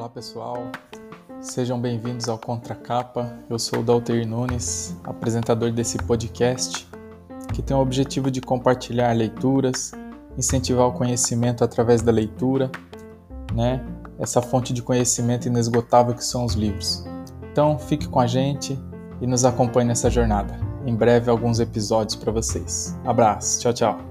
Olá pessoal, sejam bem-vindos ao Contra Capa. Eu sou o Dalter Nunes, apresentador desse podcast, que tem o objetivo de compartilhar leituras, incentivar o conhecimento através da leitura, né? Essa fonte de conhecimento inesgotável que são os livros. Então, fique com a gente e nos acompanhe nessa jornada. Em breve, alguns episódios para vocês. Abraço, tchau, tchau.